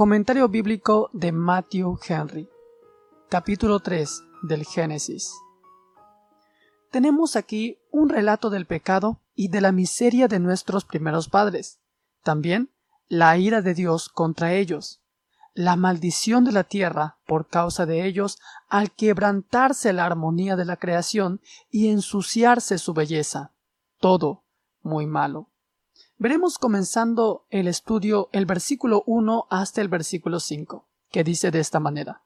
Comentario bíblico de Matthew Henry. Capítulo 3 del Génesis. Tenemos aquí un relato del pecado y de la miseria de nuestros primeros padres. También la ira de Dios contra ellos. La maldición de la tierra por causa de ellos al quebrantarse la armonía de la creación y ensuciarse su belleza. Todo muy malo. Veremos comenzando el estudio el versículo 1 hasta el versículo 5, que dice de esta manera.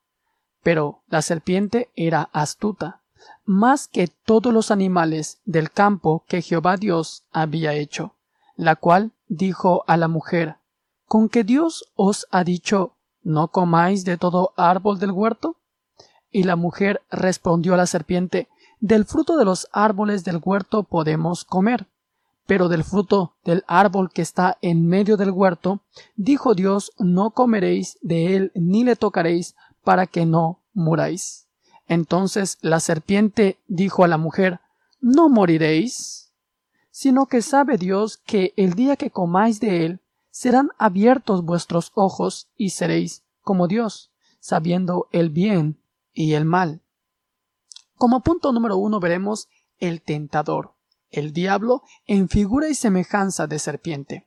Pero la serpiente era astuta, más que todos los animales del campo que Jehová Dios había hecho, la cual dijo a la mujer, ¿con que Dios os ha dicho, no comáis de todo árbol del huerto? Y la mujer respondió a la serpiente, del fruto de los árboles del huerto podemos comer pero del fruto del árbol que está en medio del huerto, dijo Dios, no comeréis de él ni le tocaréis, para que no muráis. Entonces la serpiente dijo a la mujer, no moriréis, sino que sabe Dios que el día que comáis de él, serán abiertos vuestros ojos y seréis como Dios, sabiendo el bien y el mal. Como punto número uno veremos el tentador el diablo en figura y semejanza de serpiente.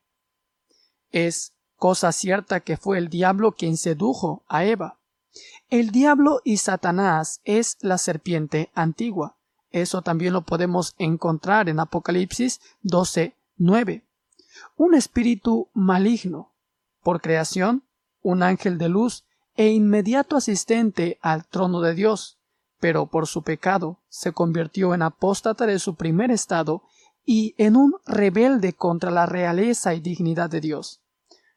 Es cosa cierta que fue el diablo quien sedujo a Eva. El diablo y Satanás es la serpiente antigua. Eso también lo podemos encontrar en Apocalipsis 12, 9. Un espíritu maligno, por creación, un ángel de luz e inmediato asistente al trono de Dios, pero por su pecado se convirtió en apóstata de su primer estado y en un rebelde contra la realeza y dignidad de Dios.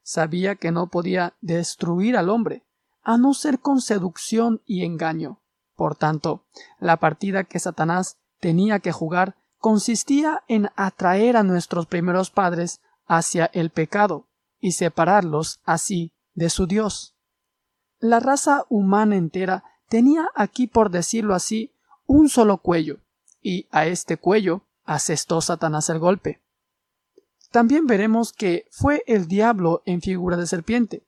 Sabía que no podía destruir al hombre, a no ser con seducción y engaño. Por tanto, la partida que Satanás tenía que jugar consistía en atraer a nuestros primeros padres hacia el pecado y separarlos así de su Dios. La raza humana entera tenía aquí, por decirlo así, un solo cuello, y a este cuello asestó Satanás el golpe. También veremos que fue el diablo en figura de serpiente.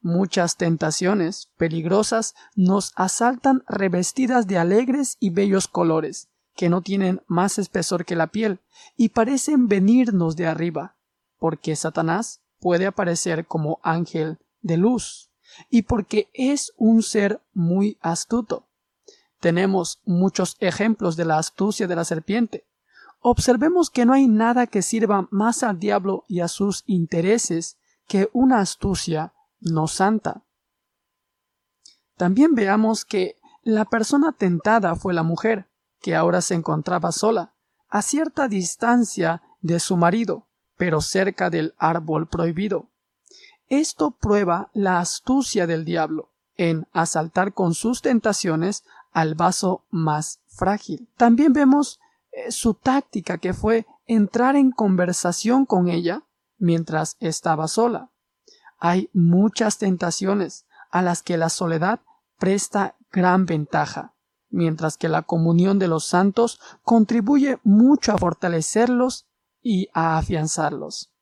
Muchas tentaciones peligrosas nos asaltan revestidas de alegres y bellos colores, que no tienen más espesor que la piel, y parecen venirnos de arriba, porque Satanás puede aparecer como ángel de luz y porque es un ser muy astuto. Tenemos muchos ejemplos de la astucia de la serpiente. Observemos que no hay nada que sirva más al diablo y a sus intereses que una astucia no santa. También veamos que la persona tentada fue la mujer, que ahora se encontraba sola, a cierta distancia de su marido, pero cerca del árbol prohibido. Esto prueba la astucia del diablo en asaltar con sus tentaciones al vaso más frágil. También vemos eh, su táctica que fue entrar en conversación con ella mientras estaba sola. Hay muchas tentaciones a las que la soledad presta gran ventaja, mientras que la comunión de los santos contribuye mucho a fortalecerlos y a afianzarlos.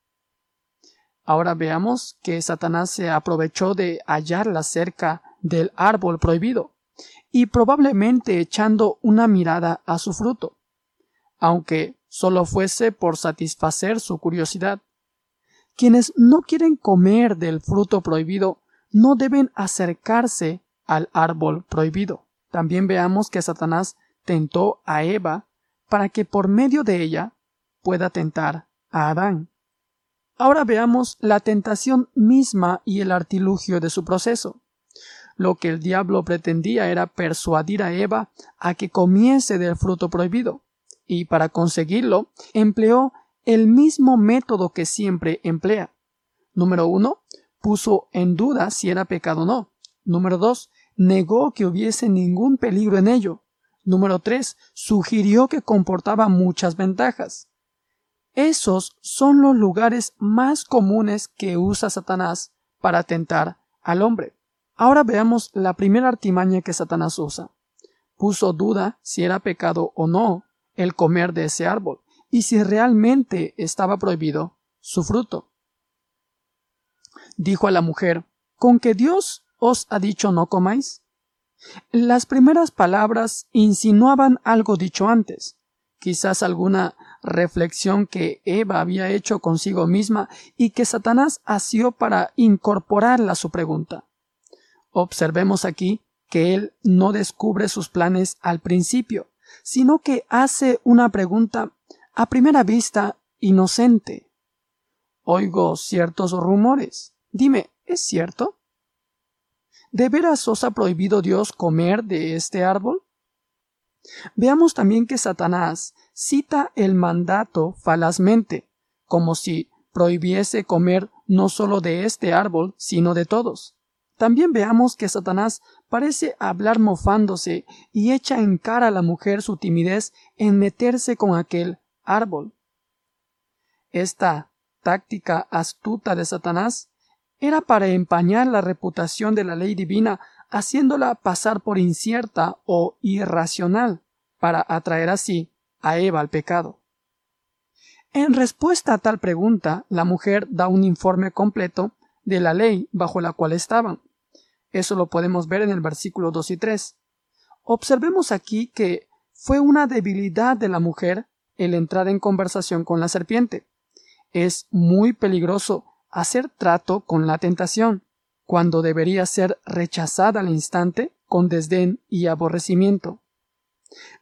Ahora veamos que Satanás se aprovechó de hallarla cerca del árbol prohibido y probablemente echando una mirada a su fruto, aunque solo fuese por satisfacer su curiosidad. Quienes no quieren comer del fruto prohibido no deben acercarse al árbol prohibido. También veamos que Satanás tentó a Eva para que por medio de ella pueda tentar a Adán. Ahora veamos la tentación misma y el artilugio de su proceso. Lo que el diablo pretendía era persuadir a Eva a que comiese del fruto prohibido, y para conseguirlo empleó el mismo método que siempre emplea. Número uno, puso en duda si era pecado o no. Número dos, negó que hubiese ningún peligro en ello. Número tres, sugirió que comportaba muchas ventajas. Esos son los lugares más comunes que usa Satanás para tentar al hombre. Ahora veamos la primera artimaña que Satanás usa. Puso duda si era pecado o no el comer de ese árbol y si realmente estaba prohibido su fruto. Dijo a la mujer, ¿con que Dios os ha dicho no comáis? Las primeras palabras insinuaban algo dicho antes, quizás alguna reflexión que Eva había hecho consigo misma y que Satanás asió para incorporarla a su pregunta. Observemos aquí que él no descubre sus planes al principio, sino que hace una pregunta a primera vista inocente. Oigo ciertos rumores. Dime, ¿es cierto? ¿De veras os ha prohibido Dios comer de este árbol? Veamos también que Satanás cita el mandato falazmente, como si prohibiese comer no solo de este árbol, sino de todos. También veamos que Satanás parece hablar mofándose y echa en cara a la mujer su timidez en meterse con aquel árbol. Esta táctica astuta de Satanás era para empañar la reputación de la ley divina, haciéndola pasar por incierta o irracional, para atraer así a Eva al pecado. En respuesta a tal pregunta, la mujer da un informe completo de la ley bajo la cual estaban. Eso lo podemos ver en el versículo 2 y 3. Observemos aquí que fue una debilidad de la mujer el entrar en conversación con la serpiente. Es muy peligroso hacer trato con la tentación, cuando debería ser rechazada al instante con desdén y aborrecimiento.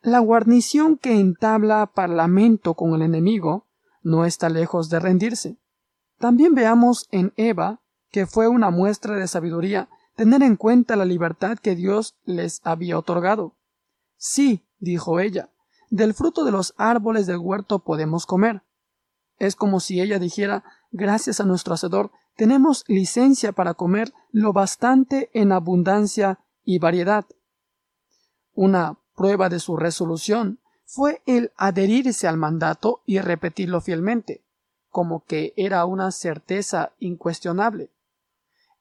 La guarnición que entabla parlamento con el enemigo no está lejos de rendirse. También veamos en Eva que fue una muestra de sabiduría tener en cuenta la libertad que Dios les había otorgado. Sí, dijo ella, del fruto de los árboles del huerto podemos comer. Es como si ella dijera gracias a nuestro Hacedor, tenemos licencia para comer lo bastante en abundancia y variedad. Una prueba de su resolución fue el adherirse al mandato y repetirlo fielmente, como que era una certeza incuestionable.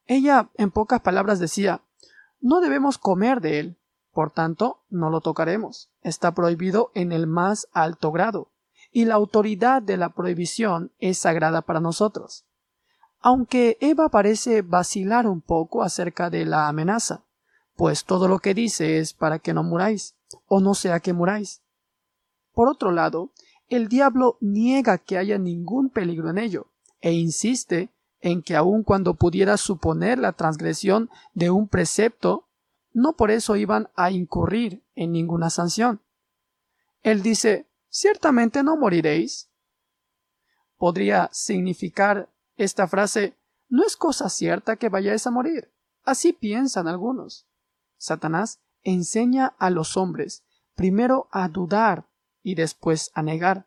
Ella, en pocas palabras, decía no debemos comer de él, por tanto, no lo tocaremos. Está prohibido en el más alto grado y la autoridad de la prohibición es sagrada para nosotros. Aunque Eva parece vacilar un poco acerca de la amenaza, pues todo lo que dice es para que no muráis, o no sea que muráis. Por otro lado, el diablo niega que haya ningún peligro en ello, e insiste en que aun cuando pudiera suponer la transgresión de un precepto, no por eso iban a incurrir en ninguna sanción. Él dice ciertamente no moriréis. Podría significar esta frase no es cosa cierta que vayáis a morir. Así piensan algunos. Satanás enseña a los hombres primero a dudar y después a negar.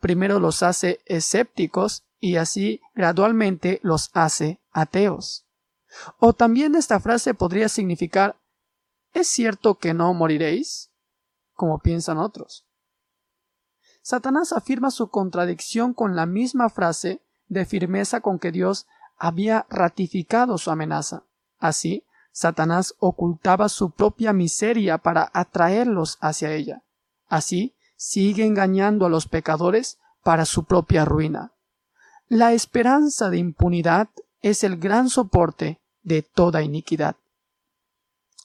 Primero los hace escépticos y así gradualmente los hace ateos. O también esta frase podría significar ¿Es cierto que no moriréis? como piensan otros. Satanás afirma su contradicción con la misma frase de firmeza con que Dios había ratificado su amenaza. Así, Satanás ocultaba su propia miseria para atraerlos hacia ella. Así, sigue engañando a los pecadores para su propia ruina. La esperanza de impunidad es el gran soporte de toda iniquidad.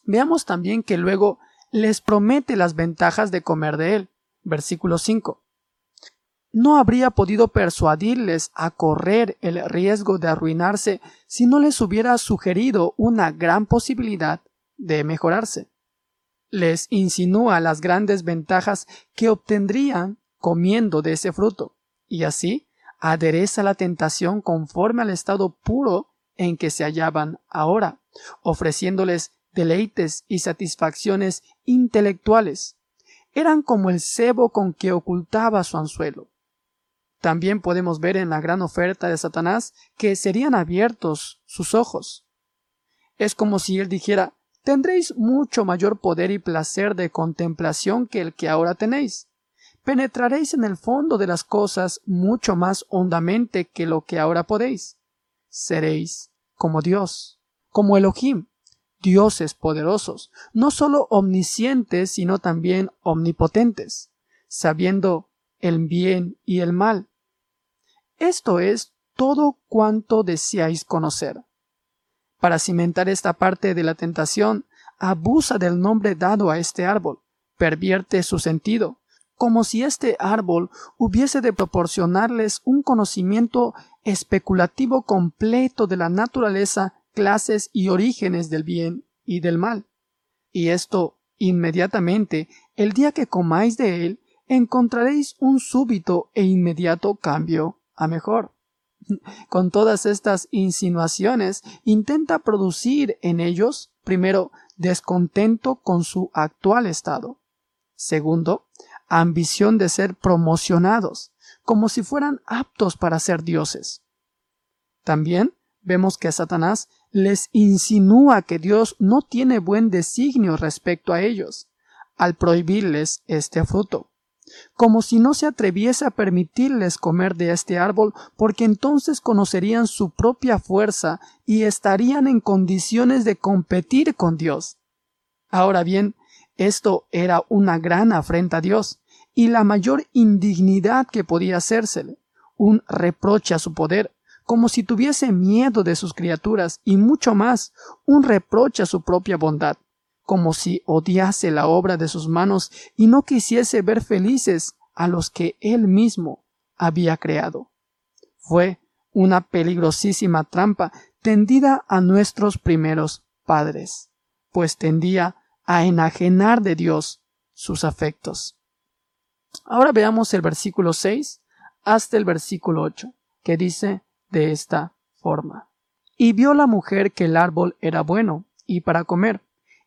Veamos también que luego les promete las ventajas de comer de él. Versículo 5 no habría podido persuadirles a correr el riesgo de arruinarse si no les hubiera sugerido una gran posibilidad de mejorarse. Les insinúa las grandes ventajas que obtendrían comiendo de ese fruto, y así adereza la tentación conforme al estado puro en que se hallaban ahora, ofreciéndoles deleites y satisfacciones intelectuales. Eran como el cebo con que ocultaba su anzuelo también podemos ver en la gran oferta de Satanás que serían abiertos sus ojos. Es como si él dijera tendréis mucho mayor poder y placer de contemplación que el que ahora tenéis. Penetraréis en el fondo de las cosas mucho más hondamente que lo que ahora podéis. Seréis como Dios, como Elohim, dioses poderosos, no sólo omniscientes, sino también omnipotentes, sabiendo el bien y el mal. Esto es todo cuanto deseáis conocer. Para cimentar esta parte de la tentación, abusa del nombre dado a este árbol, pervierte su sentido, como si este árbol hubiese de proporcionarles un conocimiento especulativo completo de la naturaleza, clases y orígenes del bien y del mal. Y esto inmediatamente, el día que comáis de él, encontraréis un súbito e inmediato cambio a mejor. Con todas estas insinuaciones, intenta producir en ellos, primero, descontento con su actual estado. Segundo, ambición de ser promocionados, como si fueran aptos para ser dioses. También vemos que Satanás les insinúa que Dios no tiene buen designio respecto a ellos, al prohibirles este fruto como si no se atreviese a permitirles comer de este árbol, porque entonces conocerían su propia fuerza y estarían en condiciones de competir con Dios. Ahora bien, esto era una gran afrenta a Dios, y la mayor indignidad que podía hacérsele, un reproche a su poder, como si tuviese miedo de sus criaturas, y mucho más, un reproche a su propia bondad como si odiase la obra de sus manos y no quisiese ver felices a los que él mismo había creado. Fue una peligrosísima trampa tendida a nuestros primeros padres, pues tendía a enajenar de Dios sus afectos. Ahora veamos el versículo 6 hasta el versículo 8, que dice de esta forma. Y vio la mujer que el árbol era bueno y para comer,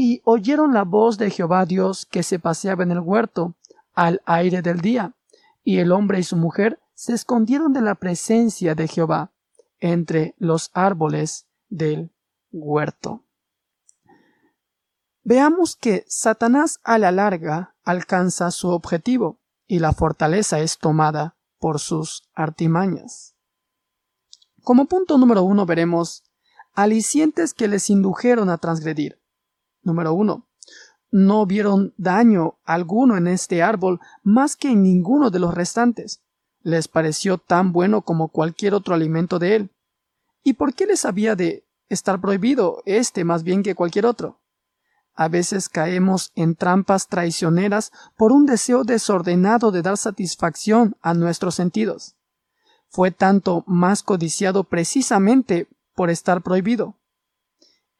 y oyeron la voz de Jehová Dios que se paseaba en el huerto al aire del día, y el hombre y su mujer se escondieron de la presencia de Jehová entre los árboles del huerto. Veamos que Satanás a la larga alcanza su objetivo y la fortaleza es tomada por sus artimañas. Como punto número uno veremos alicientes que les indujeron a transgredir. Número uno. No vieron daño alguno en este árbol más que en ninguno de los restantes. Les pareció tan bueno como cualquier otro alimento de él. ¿Y por qué les había de estar prohibido este más bien que cualquier otro? A veces caemos en trampas traicioneras por un deseo desordenado de dar satisfacción a nuestros sentidos. Fue tanto más codiciado precisamente por estar prohibido.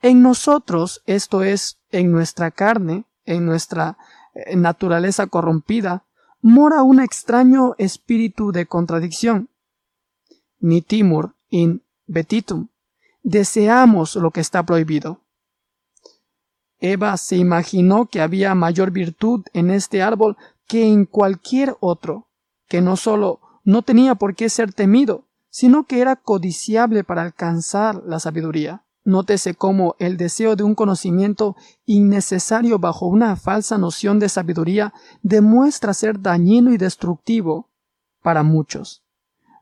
En nosotros, esto es, en nuestra carne, en nuestra eh, naturaleza corrompida, mora un extraño espíritu de contradicción. Ni timur in betitum. Deseamos lo que está prohibido. Eva se imaginó que había mayor virtud en este árbol que en cualquier otro, que no sólo no tenía por qué ser temido, sino que era codiciable para alcanzar la sabiduría. Nótese cómo el deseo de un conocimiento innecesario bajo una falsa noción de sabiduría demuestra ser dañino y destructivo para muchos.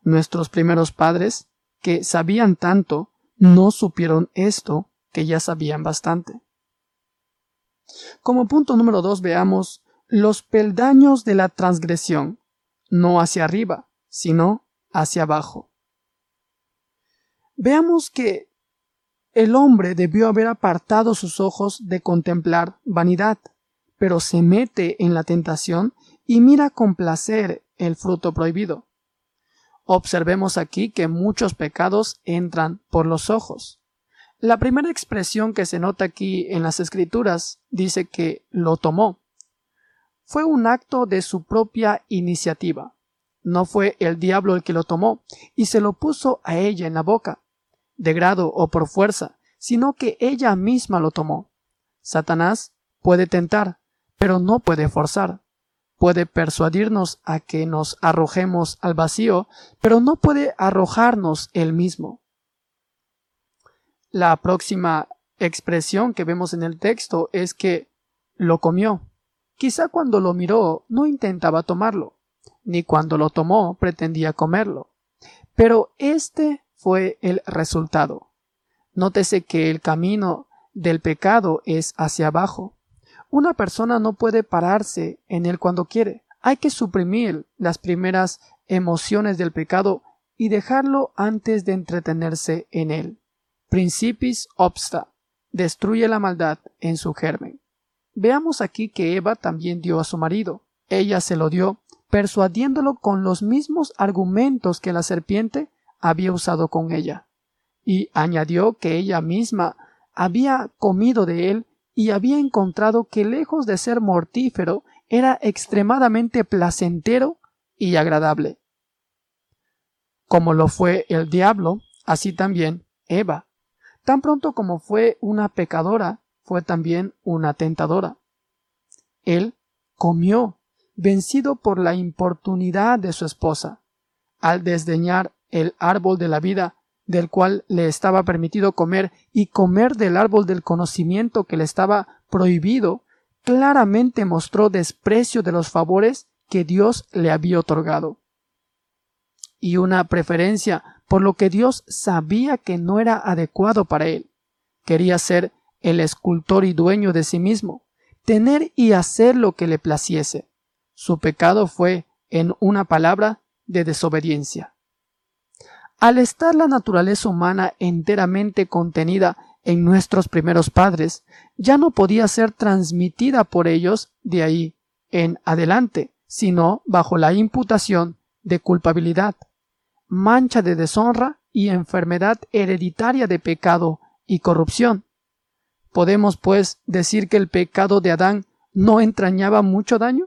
Nuestros primeros padres, que sabían tanto, no supieron esto que ya sabían bastante. Como punto número dos veamos los peldaños de la transgresión, no hacia arriba, sino hacia abajo. Veamos que el hombre debió haber apartado sus ojos de contemplar vanidad, pero se mete en la tentación y mira con placer el fruto prohibido. Observemos aquí que muchos pecados entran por los ojos. La primera expresión que se nota aquí en las escrituras dice que lo tomó. Fue un acto de su propia iniciativa. No fue el diablo el que lo tomó y se lo puso a ella en la boca de grado o por fuerza, sino que ella misma lo tomó. Satanás puede tentar, pero no puede forzar. Puede persuadirnos a que nos arrojemos al vacío, pero no puede arrojarnos él mismo. La próxima expresión que vemos en el texto es que lo comió. Quizá cuando lo miró no intentaba tomarlo, ni cuando lo tomó pretendía comerlo. Pero este fue el resultado. Nótese que el camino del pecado es hacia abajo. Una persona no puede pararse en él cuando quiere. Hay que suprimir las primeras emociones del pecado y dejarlo antes de entretenerse en él. Principis obsta. Destruye la maldad en su germen. Veamos aquí que Eva también dio a su marido. Ella se lo dio, persuadiéndolo con los mismos argumentos que la serpiente había usado con ella. Y añadió que ella misma había comido de él y había encontrado que lejos de ser mortífero, era extremadamente placentero y agradable. Como lo fue el diablo, así también Eva. Tan pronto como fue una pecadora, fue también una tentadora. Él comió, vencido por la importunidad de su esposa, al desdeñar el árbol de la vida del cual le estaba permitido comer y comer del árbol del conocimiento que le estaba prohibido, claramente mostró desprecio de los favores que Dios le había otorgado y una preferencia por lo que Dios sabía que no era adecuado para él. Quería ser el escultor y dueño de sí mismo, tener y hacer lo que le placiese. Su pecado fue, en una palabra, de desobediencia. Al estar la naturaleza humana enteramente contenida en nuestros primeros padres, ya no podía ser transmitida por ellos de ahí en adelante, sino bajo la imputación de culpabilidad, mancha de deshonra y enfermedad hereditaria de pecado y corrupción. ¿Podemos, pues, decir que el pecado de Adán no entrañaba mucho daño?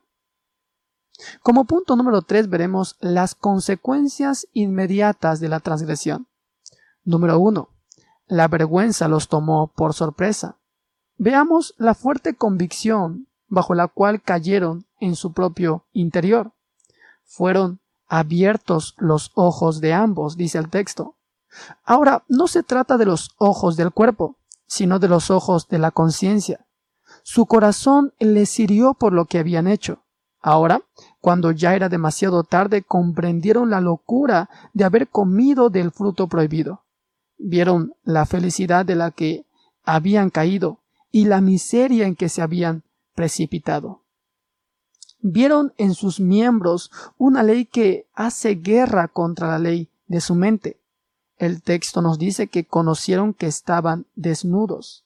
Como punto número tres veremos las consecuencias inmediatas de la transgresión. Número uno. La vergüenza los tomó por sorpresa. Veamos la fuerte convicción bajo la cual cayeron en su propio interior. Fueron abiertos los ojos de ambos, dice el texto. Ahora, no se trata de los ojos del cuerpo, sino de los ojos de la conciencia. Su corazón les hirió por lo que habían hecho. Ahora, cuando ya era demasiado tarde, comprendieron la locura de haber comido del fruto prohibido. Vieron la felicidad de la que habían caído y la miseria en que se habían precipitado. Vieron en sus miembros una ley que hace guerra contra la ley de su mente. El texto nos dice que conocieron que estaban desnudos.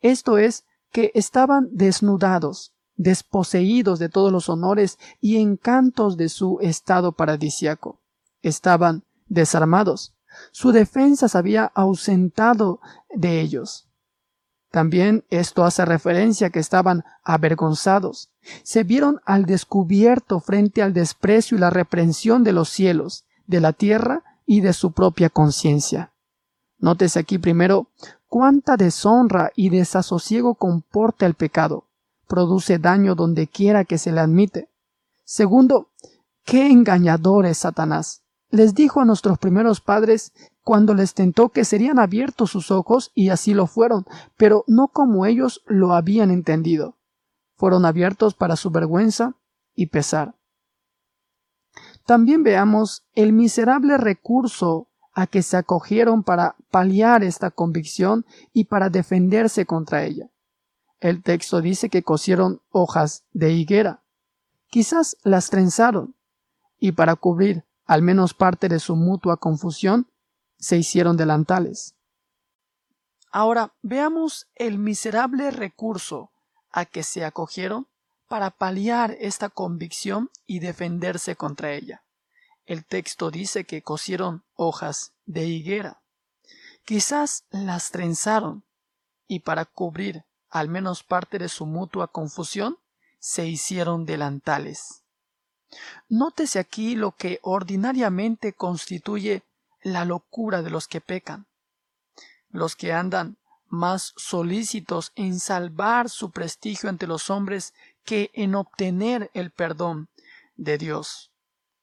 Esto es, que estaban desnudados, desposeídos de todos los honores y encantos de su estado paradisiaco. Estaban desarmados. Su defensa se había ausentado de ellos. También esto hace referencia a que estaban avergonzados. Se vieron al descubierto frente al desprecio y la reprensión de los cielos, de la tierra y de su propia conciencia. Nótese aquí primero cuánta deshonra y desasosiego comporta el pecado. Produce daño donde quiera que se le admite. Segundo, qué engañador es Satanás. Les dijo a nuestros primeros padres cuando les tentó que serían abiertos sus ojos y así lo fueron, pero no como ellos lo habían entendido. Fueron abiertos para su vergüenza y pesar. También veamos el miserable recurso a que se acogieron para paliar esta convicción y para defenderse contra ella. El texto dice que cosieron hojas de higuera. Quizás las trenzaron, y para cubrir al menos parte de su mutua confusión, se hicieron delantales. Ahora veamos el miserable recurso a que se acogieron para paliar esta convicción y defenderse contra ella. El texto dice que cosieron hojas de higuera. Quizás las trenzaron y para cubrir al menos parte de su mutua confusión se hicieron delantales. Nótese aquí lo que ordinariamente constituye la locura de los que pecan, los que andan más solícitos en salvar su prestigio ante los hombres que en obtener el perdón de Dios.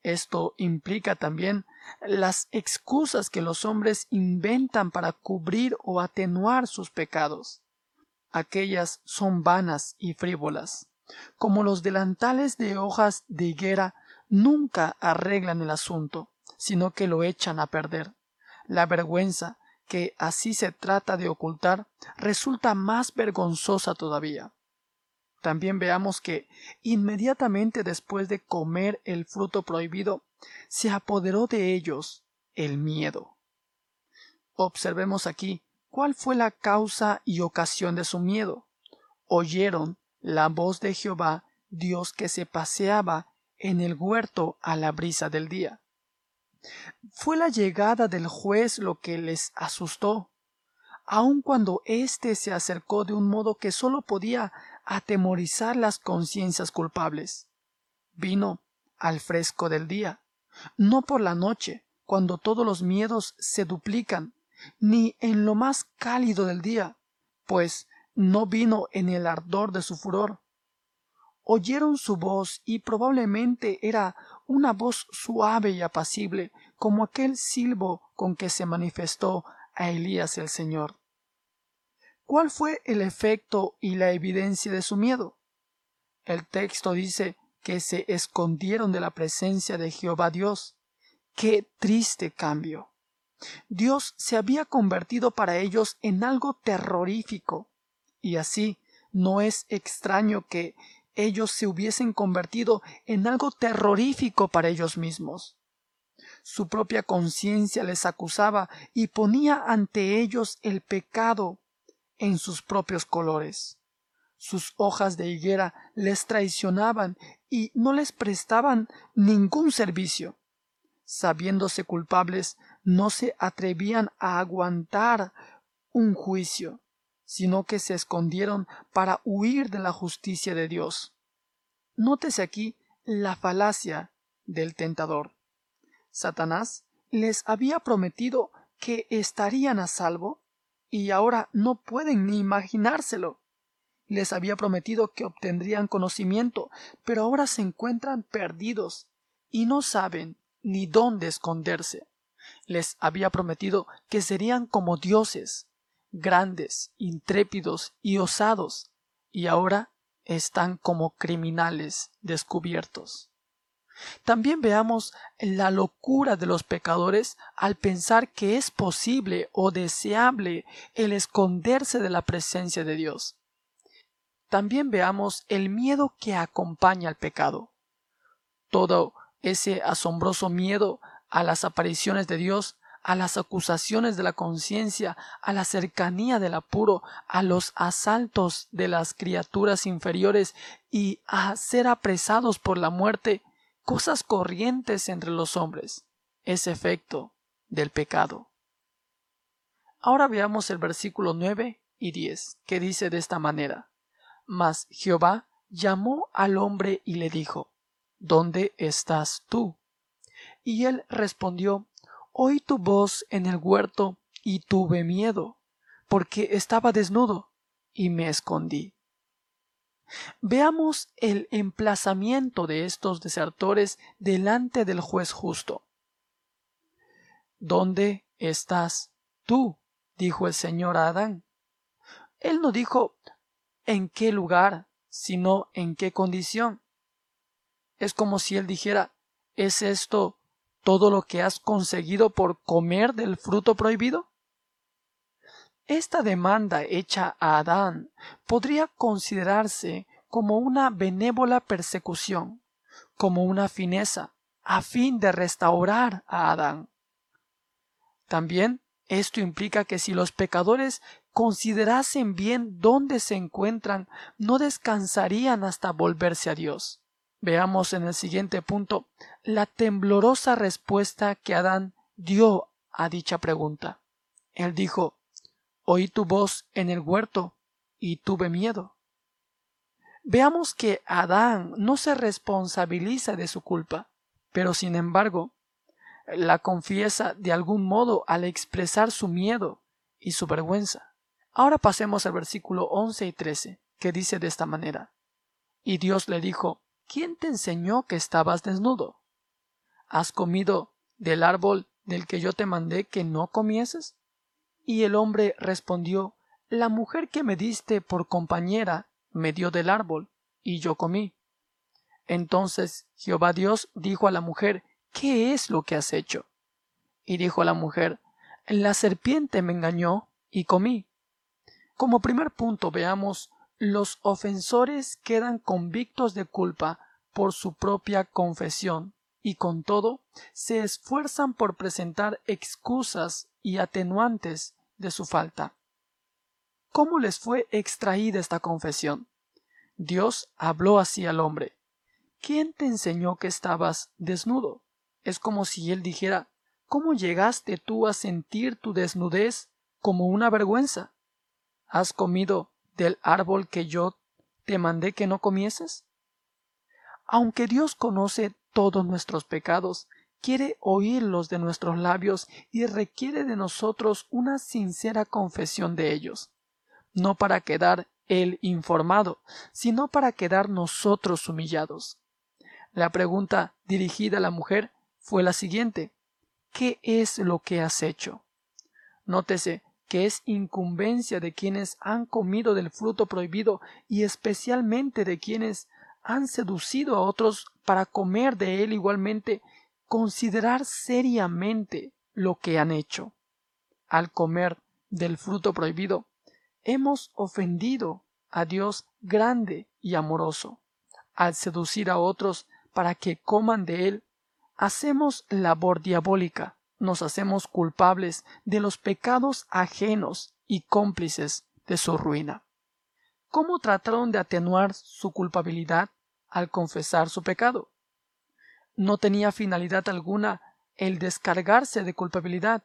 Esto implica también las excusas que los hombres inventan para cubrir o atenuar sus pecados. Aquellas son vanas y frívolas. Como los delantales de hojas de higuera nunca arreglan el asunto, sino que lo echan a perder. La vergüenza, que así se trata de ocultar, resulta más vergonzosa todavía. También veamos que inmediatamente después de comer el fruto prohibido, se apoderó de ellos el miedo. Observemos aquí cuál fue la causa y ocasión de su miedo. Oyeron la voz de Jehová, Dios que se paseaba en el huerto a la brisa del día. Fue la llegada del juez lo que les asustó, aun cuando éste se acercó de un modo que sólo podía atemorizar las conciencias culpables. Vino al fresco del día, no por la noche, cuando todos los miedos se duplican, ni en lo más cálido del día, pues no vino en el ardor de su furor. Oyeron su voz y probablemente era una voz suave y apacible, como aquel silbo con que se manifestó a Elías el Señor. ¿Cuál fue el efecto y la evidencia de su miedo? El texto dice que se escondieron de la presencia de Jehová Dios. ¡Qué triste cambio! Dios se había convertido para ellos en algo terrorífico, y así no es extraño que ellos se hubiesen convertido en algo terrorífico para ellos mismos. Su propia conciencia les acusaba y ponía ante ellos el pecado en sus propios colores. Sus hojas de higuera les traicionaban y no les prestaban ningún servicio. Sabiéndose culpables, no se atrevían a aguantar un juicio, sino que se escondieron para huir de la justicia de Dios. Nótese aquí la falacia del tentador. Satanás les había prometido que estarían a salvo y ahora no pueden ni imaginárselo. Les había prometido que obtendrían conocimiento, pero ahora se encuentran perdidos y no saben ni dónde esconderse. Les había prometido que serían como dioses, grandes, intrépidos y osados, y ahora están como criminales descubiertos. También veamos la locura de los pecadores al pensar que es posible o deseable el esconderse de la presencia de Dios. También veamos el miedo que acompaña al pecado. Todo ese asombroso miedo a las apariciones de Dios, a las acusaciones de la conciencia, a la cercanía del apuro, a los asaltos de las criaturas inferiores y a ser apresados por la muerte, cosas corrientes entre los hombres, es efecto del pecado. Ahora veamos el versículo 9 y 10, que dice de esta manera: Mas Jehová llamó al hombre y le dijo: ¿Dónde estás tú? Y él respondió: Oí tu voz en el huerto y tuve miedo, porque estaba desnudo y me escondí. Veamos el emplazamiento de estos desertores delante del juez justo. ¿Dónde estás tú? dijo el Señor a Adán. Él no dijo en qué lugar, sino en qué condición. Es como si él dijera ¿Es esto todo lo que has conseguido por comer del fruto prohibido? Esta demanda hecha a Adán podría considerarse como una benévola persecución, como una fineza, a fin de restaurar a Adán. También esto implica que si los pecadores considerasen bien dónde se encuentran, no descansarían hasta volverse a Dios. Veamos en el siguiente punto la temblorosa respuesta que Adán dio a dicha pregunta. Él dijo Oí tu voz en el huerto y tuve miedo. Veamos que Adán no se responsabiliza de su culpa, pero sin embargo la confiesa de algún modo al expresar su miedo y su vergüenza. Ahora pasemos al versículo 11 y 13, que dice de esta manera. Y Dios le dijo, ¿quién te enseñó que estabas desnudo? ¿Has comido del árbol del que yo te mandé que no comieses? Y el hombre respondió, La mujer que me diste por compañera me dio del árbol, y yo comí. Entonces Jehová Dios dijo a la mujer, ¿qué es lo que has hecho? Y dijo la mujer, la serpiente me engañó y comí. Como primer punto veamos, los ofensores quedan convictos de culpa por su propia confesión y con todo se esfuerzan por presentar excusas y atenuantes de su falta. ¿Cómo les fue extraída esta confesión? Dios habló así al hombre. ¿Quién te enseñó que estabas desnudo? Es como si él dijera ¿Cómo llegaste tú a sentir tu desnudez como una vergüenza? ¿Has comido del árbol que yo te mandé que no comieses? Aunque Dios conoce todos nuestros pecados, quiere oírlos de nuestros labios y requiere de nosotros una sincera confesión de ellos, no para quedar Él informado, sino para quedar nosotros humillados. La pregunta dirigida a la mujer fue la siguiente ¿Qué es lo que has hecho? Nótese que es incumbencia de quienes han comido del fruto prohibido y especialmente de quienes han seducido a otros para comer de él igualmente, considerar seriamente lo que han hecho. Al comer del fruto prohibido, hemos ofendido a Dios grande y amoroso. Al seducir a otros para que coman de él, hacemos labor diabólica, nos hacemos culpables de los pecados ajenos y cómplices de su ruina. ¿Cómo trataron de atenuar su culpabilidad al confesar su pecado? No tenía finalidad alguna el descargarse de culpabilidad.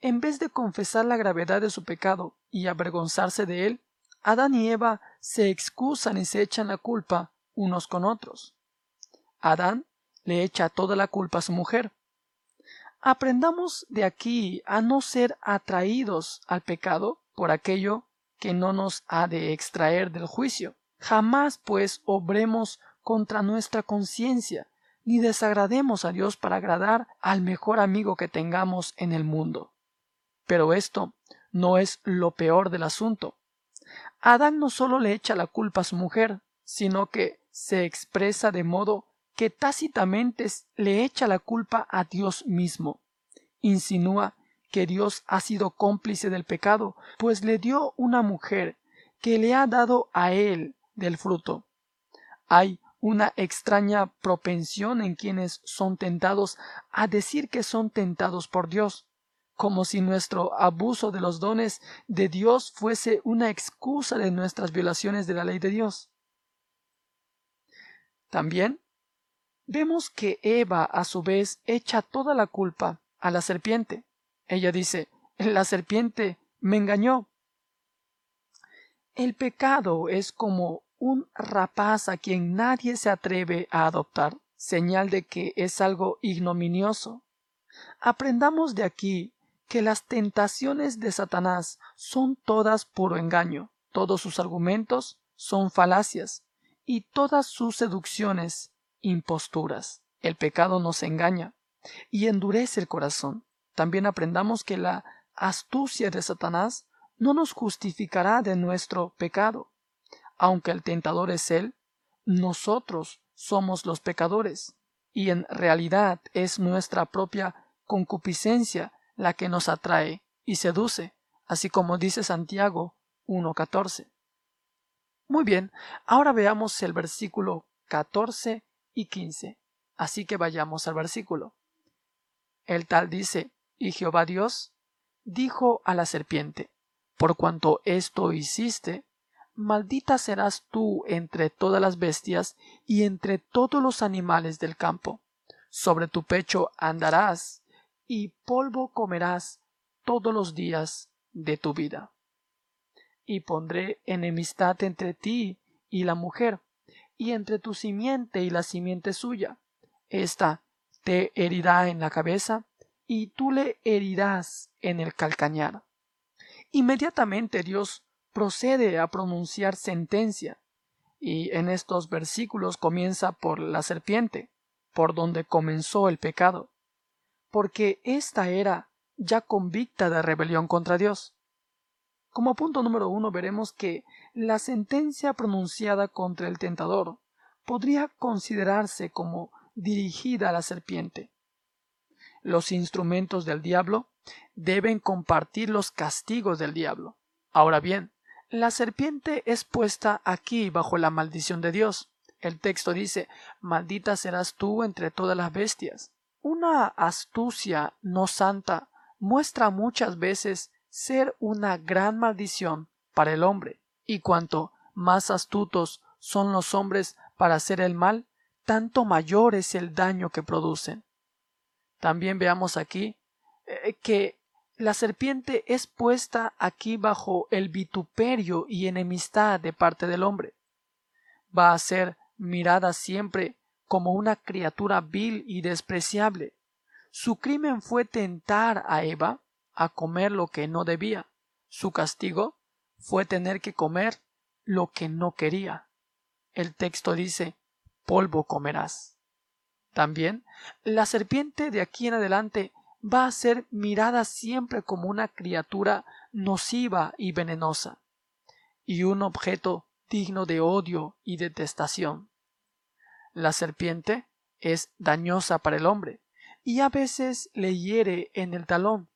En vez de confesar la gravedad de su pecado y avergonzarse de él, Adán y Eva se excusan y se echan la culpa unos con otros. Adán le echa toda la culpa a su mujer. Aprendamos de aquí a no ser atraídos al pecado por aquello que no nos ha de extraer del juicio. Jamás, pues, obremos contra nuestra conciencia, ni desagrademos a Dios para agradar al mejor amigo que tengamos en el mundo. Pero esto no es lo peor del asunto. Adán no solo le echa la culpa a su mujer, sino que se expresa de modo que tácitamente le echa la culpa a Dios mismo. Insinúa que Dios ha sido cómplice del pecado, pues le dio una mujer que le ha dado a él del fruto. Hay una extraña propensión en quienes son tentados a decir que son tentados por Dios, como si nuestro abuso de los dones de Dios fuese una excusa de nuestras violaciones de la ley de Dios. También Vemos que Eva a su vez echa toda la culpa a la serpiente. Ella dice, la serpiente me engañó. El pecado es como un rapaz a quien nadie se atreve a adoptar, señal de que es algo ignominioso. Aprendamos de aquí que las tentaciones de Satanás son todas puro engaño, todos sus argumentos son falacias, y todas sus seducciones imposturas. El pecado nos engaña y endurece el corazón. También aprendamos que la astucia de Satanás no nos justificará de nuestro pecado. Aunque el tentador es él, nosotros somos los pecadores, y en realidad es nuestra propia concupiscencia la que nos atrae y seduce, así como dice Santiago 1.14. Muy bien, ahora veamos el versículo 14 y 15. Así que vayamos al versículo. El tal dice, y Jehová Dios dijo a la serpiente, por cuanto esto hiciste, maldita serás tú entre todas las bestias y entre todos los animales del campo. Sobre tu pecho andarás, y polvo comerás todos los días de tu vida. Y pondré enemistad entre ti y la mujer, y entre tu simiente y la simiente suya. Esta te herirá en la cabeza y tú le herirás en el calcañar. Inmediatamente Dios procede a pronunciar sentencia, y en estos versículos comienza por la serpiente, por donde comenzó el pecado. porque ésta era ya convicta de rebelión contra Dios. Como punto número uno veremos que la sentencia pronunciada contra el tentador podría considerarse como dirigida a la serpiente. Los instrumentos del diablo deben compartir los castigos del diablo. Ahora bien, la serpiente es puesta aquí bajo la maldición de Dios. El texto dice, maldita serás tú entre todas las bestias. Una astucia no santa muestra muchas veces ser una gran maldición para el hombre, y cuanto más astutos son los hombres para hacer el mal, tanto mayor es el daño que producen. También veamos aquí eh, que la serpiente es puesta aquí bajo el vituperio y enemistad de parte del hombre. Va a ser mirada siempre como una criatura vil y despreciable. Su crimen fue tentar a Eva a comer lo que no debía. Su castigo fue tener que comer lo que no quería. El texto dice polvo comerás. También la serpiente de aquí en adelante va a ser mirada siempre como una criatura nociva y venenosa, y un objeto digno de odio y detestación. La serpiente es dañosa para el hombre, y a veces le hiere en el talón,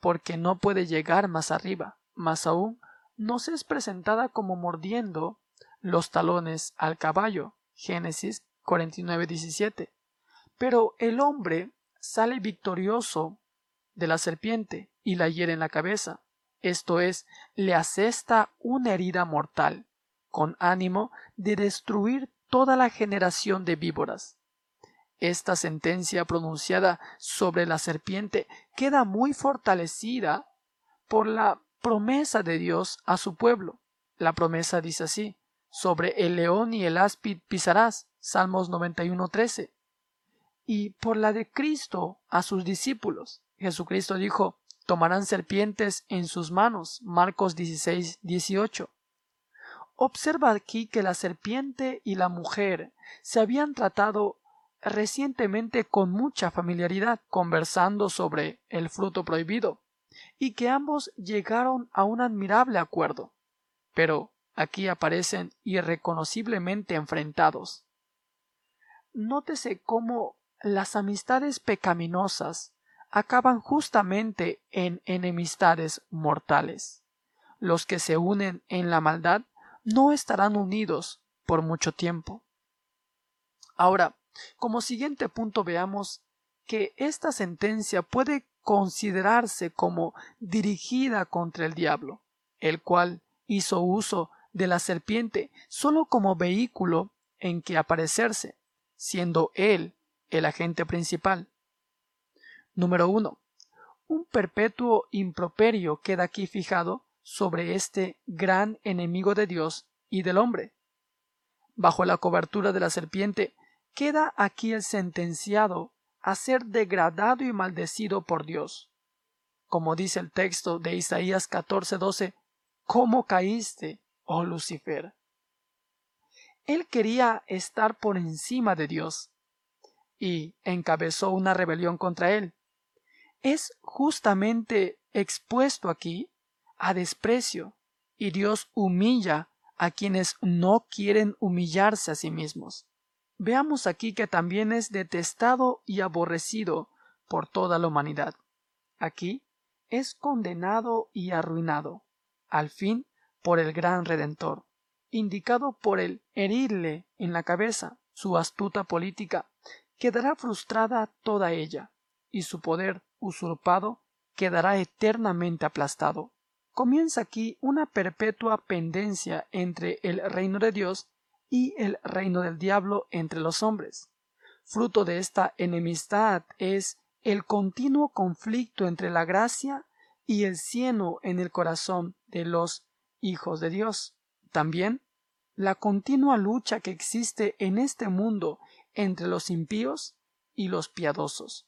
porque no puede llegar más arriba, más aún nos es presentada como mordiendo los talones al caballo. Génesis 49, 17. Pero el hombre sale victorioso de la serpiente y la hiere en la cabeza, esto es, le asesta una herida mortal, con ánimo de destruir toda la generación de víboras. Esta sentencia pronunciada sobre la serpiente queda muy fortalecida por la promesa de Dios a su pueblo. La promesa dice así, sobre el león y el áspid pisarás, Salmos 91.13 y por la de Cristo a sus discípulos. Jesucristo dijo, tomarán serpientes en sus manos. Marcos 16, 18. Observa aquí que la serpiente y la mujer se habían tratado recientemente con mucha familiaridad, conversando sobre el fruto prohibido, y que ambos llegaron a un admirable acuerdo. Pero aquí aparecen irreconociblemente enfrentados. Nótese cómo las amistades pecaminosas acaban justamente en enemistades mortales. Los que se unen en la maldad no estarán unidos por mucho tiempo. Ahora, como siguiente punto veamos que esta sentencia puede considerarse como dirigida contra el diablo, el cual hizo uso de la serpiente sólo como vehículo en que aparecerse, siendo él el agente principal. Número 1. Un perpetuo improperio queda aquí fijado sobre este gran enemigo de Dios y del hombre. Bajo la cobertura de la serpiente queda aquí el sentenciado a ser degradado y maldecido por Dios. Como dice el texto de Isaías 14:12, ¿cómo caíste, oh Lucifer? Él quería estar por encima de Dios, y encabezó una rebelión contra él. Es justamente expuesto aquí a desprecio, y Dios humilla a quienes no quieren humillarse a sí mismos. Veamos aquí que también es detestado y aborrecido por toda la humanidad. Aquí es condenado y arruinado, al fin por el gran Redentor, indicado por el herirle en la cabeza su astuta política quedará frustrada toda ella, y su poder usurpado quedará eternamente aplastado. Comienza aquí una perpetua pendencia entre el reino de Dios y el reino del diablo entre los hombres. Fruto de esta enemistad es el continuo conflicto entre la gracia y el cieno en el corazón de los hijos de Dios. También la continua lucha que existe en este mundo entre los impíos y los piadosos.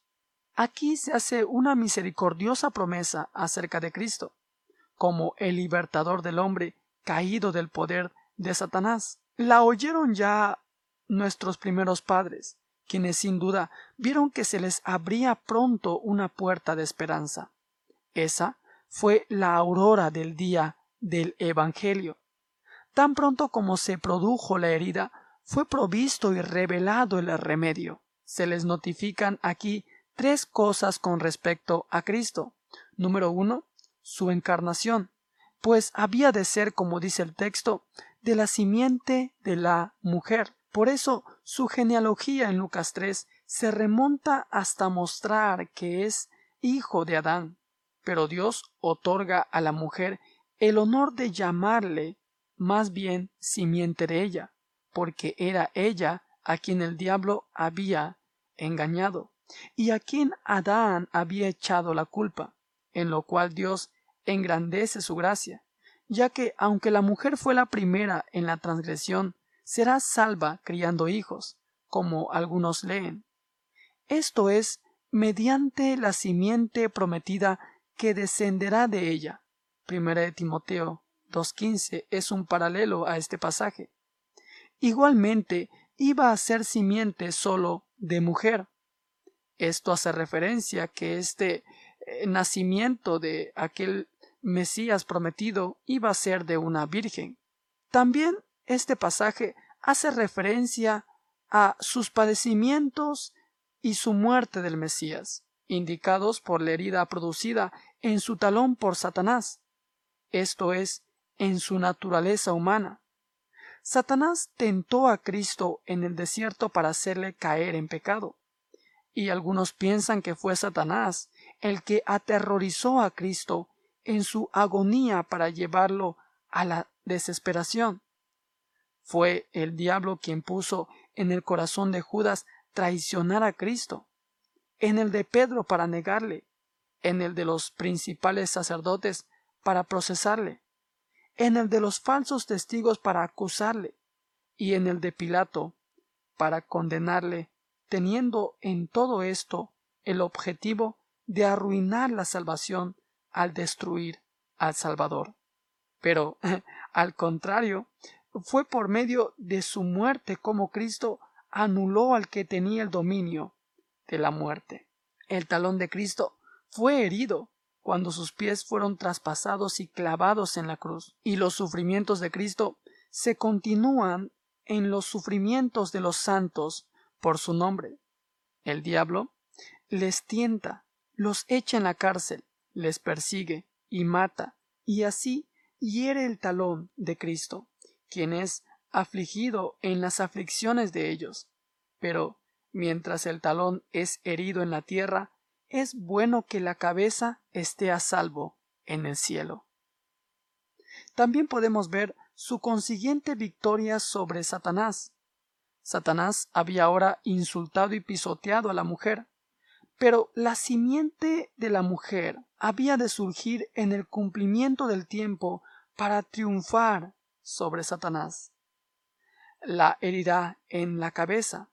Aquí se hace una misericordiosa promesa acerca de Cristo, como el libertador del hombre caído del poder de Satanás. La oyeron ya nuestros primeros padres, quienes sin duda vieron que se les abría pronto una puerta de esperanza. Esa fue la aurora del día del Evangelio. Tan pronto como se produjo la herida, fue provisto y revelado el remedio. Se les notifican aquí tres cosas con respecto a Cristo. Número uno, su encarnación, pues había de ser, como dice el texto, de la simiente de la mujer. Por eso su genealogía en Lucas 3 se remonta hasta mostrar que es hijo de Adán. Pero Dios otorga a la mujer el honor de llamarle más bien simiente de ella, porque era ella a quien el diablo había engañado, y a quien Adán había echado la culpa, en lo cual Dios engrandece su gracia, ya que aunque la mujer fue la primera en la transgresión, será salva criando hijos, como algunos leen. Esto es mediante la simiente prometida que descenderá de ella. Primera de Timoteo 2.15 es un paralelo a este pasaje. Igualmente, iba a ser simiente solo de mujer. Esto hace referencia que este eh, nacimiento de aquel Mesías prometido iba a ser de una virgen. También este pasaje hace referencia a sus padecimientos y su muerte del Mesías, indicados por la herida producida en su talón por Satanás, esto es, en su naturaleza humana. Satanás tentó a Cristo en el desierto para hacerle caer en pecado. Y algunos piensan que fue Satanás el que aterrorizó a Cristo en su agonía para llevarlo a la desesperación. Fue el diablo quien puso en el corazón de Judas traicionar a Cristo, en el de Pedro para negarle, en el de los principales sacerdotes para procesarle, en el de los falsos testigos para acusarle y en el de Pilato para condenarle, teniendo en todo esto el objetivo de arruinar la salvación al destruir al Salvador. Pero, al contrario, fue por medio de su muerte como Cristo anuló al que tenía el dominio de la muerte. El talón de Cristo fue herido cuando sus pies fueron traspasados y clavados en la cruz, y los sufrimientos de Cristo se continúan en los sufrimientos de los santos por su nombre. El diablo les tienta, los echa en la cárcel, les persigue y mata, y así hiere el talón de Cristo, quien es afligido en las aflicciones de ellos. Pero mientras el talón es herido en la tierra, es bueno que la cabeza esté a salvo en el cielo. También podemos ver su consiguiente victoria sobre Satanás. Satanás había ahora insultado y pisoteado a la mujer, pero la simiente de la mujer había de surgir en el cumplimiento del tiempo para triunfar sobre Satanás. La herirá en la cabeza,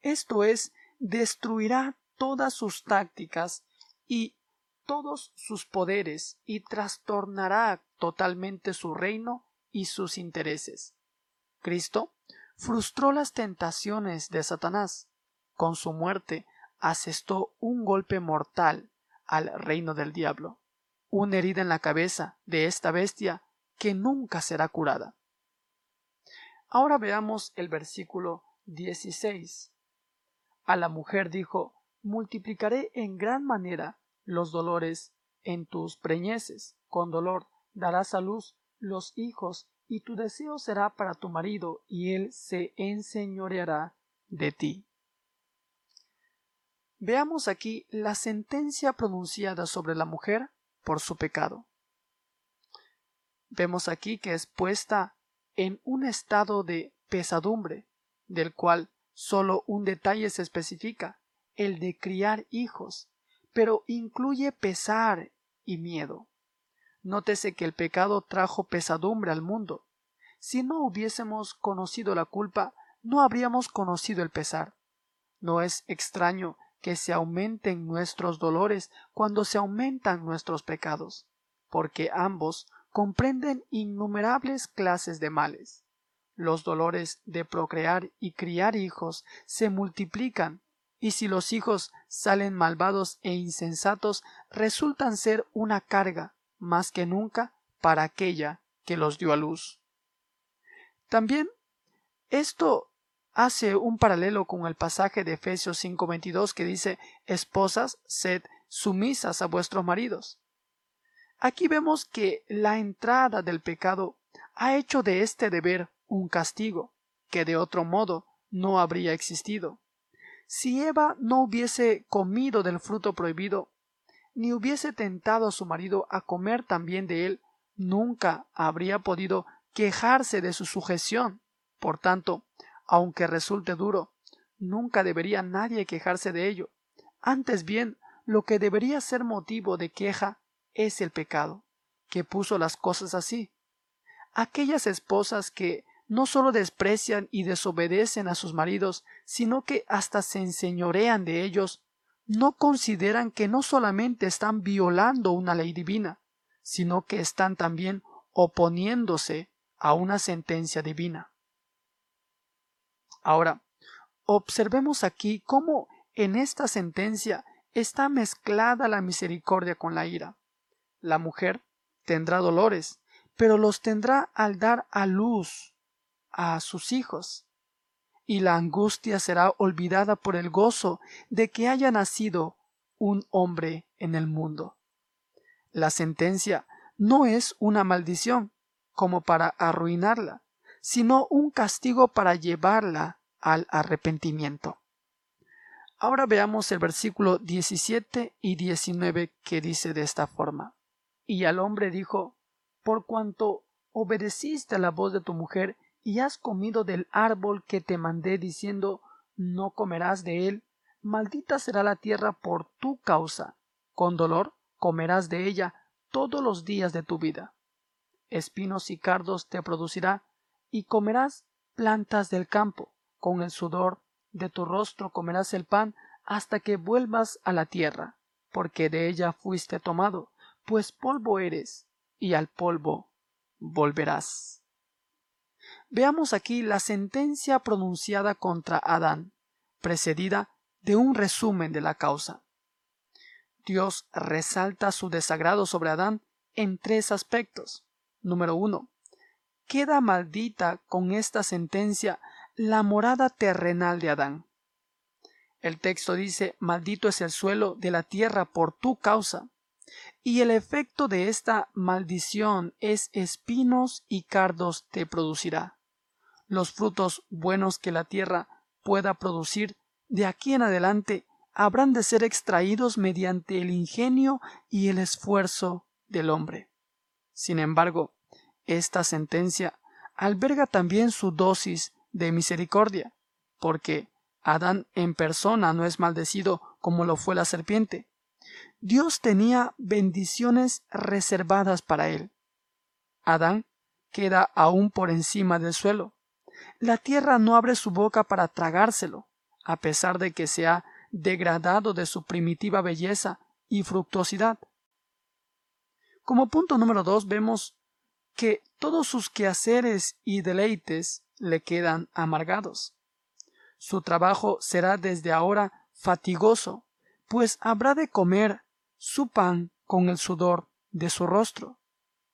esto es, destruirá todas sus tácticas y todos sus poderes y trastornará totalmente su reino y sus intereses. Cristo frustró las tentaciones de Satanás. Con su muerte asestó un golpe mortal al reino del diablo, una herida en la cabeza de esta bestia que nunca será curada. Ahora veamos el versículo 16. A la mujer dijo, multiplicaré en gran manera los dolores en tus preñeces. Con dolor darás a luz los hijos, y tu deseo será para tu marido, y él se enseñoreará de ti. Veamos aquí la sentencia pronunciada sobre la mujer por su pecado. Vemos aquí que es puesta en un estado de pesadumbre, del cual solo un detalle se especifica, el de criar hijos, pero incluye pesar y miedo. Nótese que el pecado trajo pesadumbre al mundo. Si no hubiésemos conocido la culpa, no habríamos conocido el pesar. No es extraño que se aumenten nuestros dolores cuando se aumentan nuestros pecados, porque ambos comprenden innumerables clases de males. los dolores de procrear y criar hijos se multiplican, y si los hijos salen malvados e insensatos, resultan ser una carga, más que nunca, para aquella que los dio a luz. También esto hace un paralelo con el pasaje de Efesios 5:22 que dice Esposas, sed sumisas a vuestros maridos. Aquí vemos que la entrada del pecado ha hecho de este deber un castigo, que de otro modo no habría existido. Si Eva no hubiese comido del fruto prohibido, ni hubiese tentado a su marido a comer también de él, nunca habría podido quejarse de su sujeción. Por tanto, aunque resulte duro, nunca debería nadie quejarse de ello. Antes bien, lo que debería ser motivo de queja es el pecado, que puso las cosas así. Aquellas esposas que no solo desprecian y desobedecen a sus maridos, sino que hasta se enseñorean de ellos, no consideran que no solamente están violando una ley divina, sino que están también oponiéndose a una sentencia divina. Ahora, observemos aquí cómo en esta sentencia está mezclada la misericordia con la ira. La mujer tendrá dolores, pero los tendrá al dar a luz a sus hijos, y la angustia será olvidada por el gozo de que haya nacido un hombre en el mundo. La sentencia no es una maldición como para arruinarla, sino un castigo para llevarla al arrepentimiento. Ahora veamos el versículo 17 y 19 que dice de esta forma. Y al hombre dijo, Por cuanto obedeciste a la voz de tu mujer y has comido del árbol que te mandé diciendo no comerás de él, maldita será la tierra por tu causa, con dolor comerás de ella todos los días de tu vida. Espinos y cardos te producirá, y comerás plantas del campo, con el sudor de tu rostro comerás el pan hasta que vuelvas a la tierra, porque de ella fuiste tomado, pues polvo eres, y al polvo volverás. Veamos aquí la sentencia pronunciada contra Adán, precedida de un resumen de la causa. Dios resalta su desagrado sobre Adán en tres aspectos. Número uno, queda maldita con esta sentencia la morada terrenal de Adán. El texto dice maldito es el suelo de la tierra por tu causa. Y el efecto de esta maldición es espinos y cardos te producirá los frutos buenos que la tierra pueda producir de aquí en adelante habrán de ser extraídos mediante el ingenio y el esfuerzo del hombre. Sin embargo, esta sentencia alberga también su dosis de misericordia, porque Adán en persona no es maldecido como lo fue la serpiente. Dios tenía bendiciones reservadas para él. Adán queda aún por encima del suelo, la tierra no abre su boca para tragárselo, a pesar de que se ha degradado de su primitiva belleza y fructuosidad. Como punto número dos vemos que todos sus quehaceres y deleites le quedan amargados. Su trabajo será desde ahora fatigoso, pues habrá de comer su pan con el sudor de su rostro.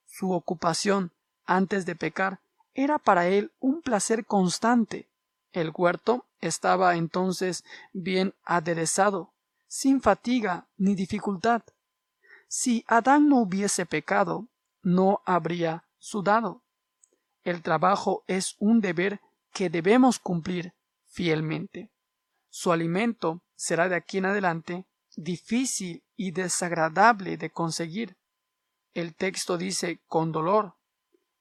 Su ocupación antes de pecar era para él un placer constante. El huerto estaba entonces bien aderezado, sin fatiga ni dificultad. Si Adán no hubiese pecado, no habría sudado. El trabajo es un deber que debemos cumplir fielmente. Su alimento será de aquí en adelante difícil y desagradable de conseguir. El texto dice con dolor,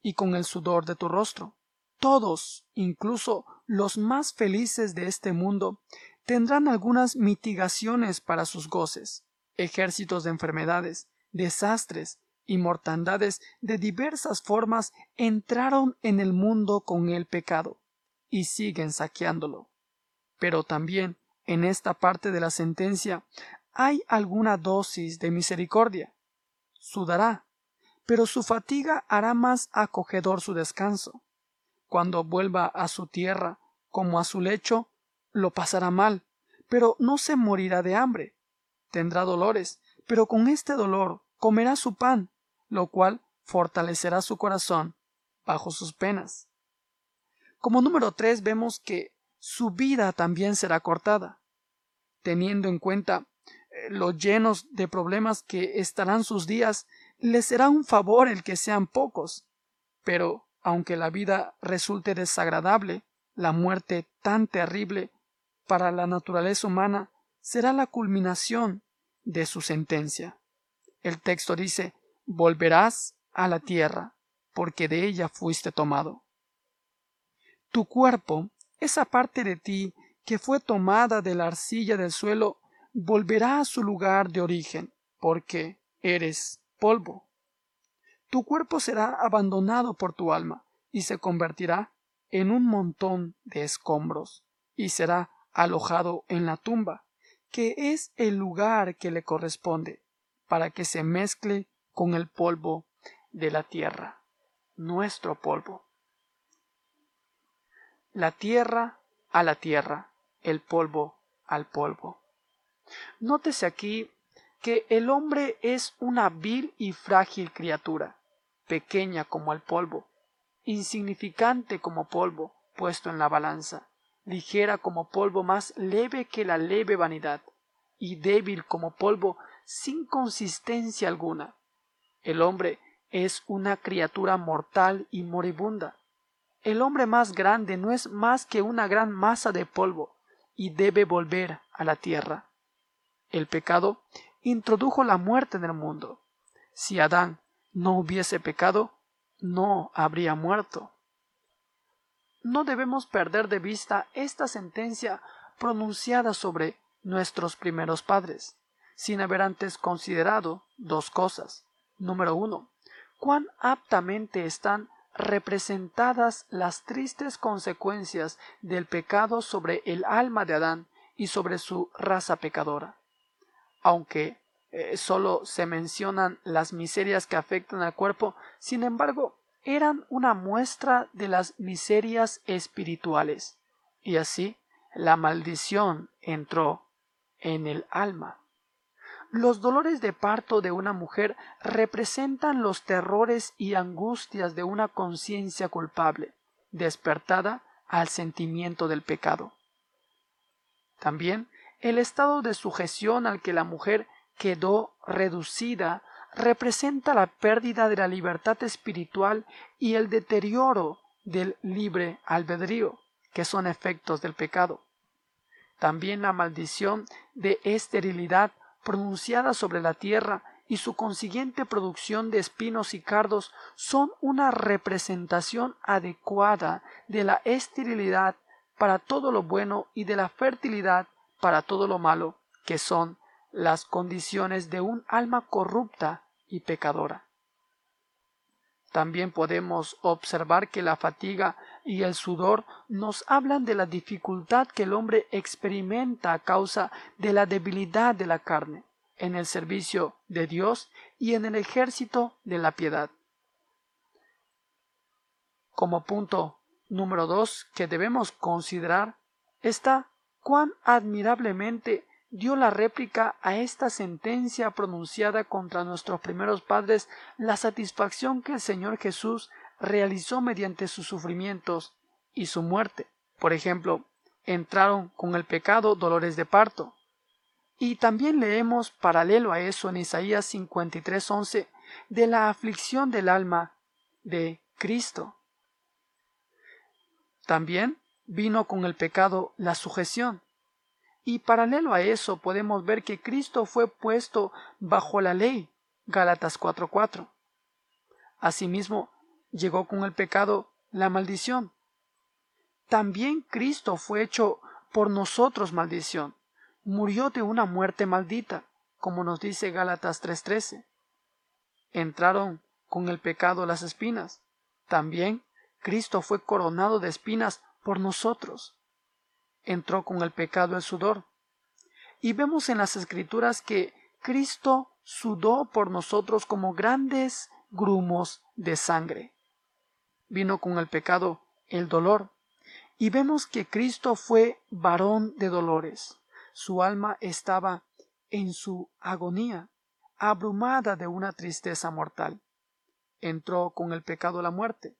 y con el sudor de tu rostro. Todos, incluso los más felices de este mundo, tendrán algunas mitigaciones para sus goces, ejércitos de enfermedades, desastres y mortandades de diversas formas entraron en el mundo con el pecado y siguen saqueándolo. Pero también en esta parte de la sentencia hay alguna dosis de misericordia. Sudará, pero su fatiga hará más acogedor su descanso. cuando vuelva a su tierra como a su lecho, lo pasará mal, pero no se morirá de hambre. Tendrá dolores, pero con este dolor comerá su pan, lo cual fortalecerá su corazón bajo sus penas. Como número tres vemos que su vida también será cortada, teniendo en cuenta eh, los llenos de problemas que estarán sus días, le será un favor el que sean pocos. Pero, aunque la vida resulte desagradable, la muerte tan terrible para la naturaleza humana será la culminación de su sentencia. El texto dice volverás a la tierra, porque de ella fuiste tomado. Tu cuerpo, esa parte de ti que fue tomada de la arcilla del suelo, volverá a su lugar de origen, porque eres polvo. Tu cuerpo será abandonado por tu alma y se convertirá en un montón de escombros y será alojado en la tumba, que es el lugar que le corresponde, para que se mezcle con el polvo de la tierra, nuestro polvo. La tierra a la tierra, el polvo al polvo. Nótese aquí que el hombre es una vil y frágil criatura, pequeña como el polvo, insignificante como polvo puesto en la balanza, ligera como polvo más leve que la leve vanidad, y débil como polvo sin consistencia alguna. El hombre es una criatura mortal y moribunda. El hombre más grande no es más que una gran masa de polvo, y debe volver a la tierra. El pecado introdujo la muerte en el mundo. Si Adán no hubiese pecado, no habría muerto. No debemos perder de vista esta sentencia pronunciada sobre nuestros primeros padres, sin haber antes considerado dos cosas. Número uno, cuán aptamente están representadas las tristes consecuencias del pecado sobre el alma de Adán y sobre su raza pecadora. Aunque eh, solo se mencionan las miserias que afectan al cuerpo, sin embargo, eran una muestra de las miserias espirituales. Y así la maldición entró en el alma. Los dolores de parto de una mujer representan los terrores y angustias de una conciencia culpable, despertada al sentimiento del pecado. También el estado de sujeción al que la mujer quedó reducida representa la pérdida de la libertad espiritual y el deterioro del libre albedrío, que son efectos del pecado. También la maldición de esterilidad pronunciada sobre la tierra y su consiguiente producción de espinos y cardos son una representación adecuada de la esterilidad para todo lo bueno y de la fertilidad para todo lo malo, que son las condiciones de un alma corrupta y pecadora. También podemos observar que la fatiga y el sudor nos hablan de la dificultad que el hombre experimenta a causa de la debilidad de la carne, en el servicio de Dios y en el ejército de la piedad. Como punto número dos que debemos considerar está cuán admirablemente dio la réplica a esta sentencia pronunciada contra nuestros primeros padres la satisfacción que el Señor Jesús realizó mediante sus sufrimientos y su muerte. Por ejemplo, entraron con el pecado dolores de parto. Y también leemos paralelo a eso en Isaías 53:11 de la aflicción del alma de Cristo. También vino con el pecado la sujeción. Y paralelo a eso podemos ver que Cristo fue puesto bajo la ley. Gálatas 4:4. Asimismo, llegó con el pecado la maldición. También Cristo fue hecho por nosotros maldición. Murió de una muerte maldita, como nos dice Gálatas 3:13. Entraron con el pecado las espinas. También Cristo fue coronado de espinas por nosotros entró con el pecado el sudor. Y vemos en las escrituras que Cristo sudó por nosotros como grandes grumos de sangre. Vino con el pecado el dolor. Y vemos que Cristo fue varón de dolores. Su alma estaba en su agonía, abrumada de una tristeza mortal. Entró con el pecado la muerte.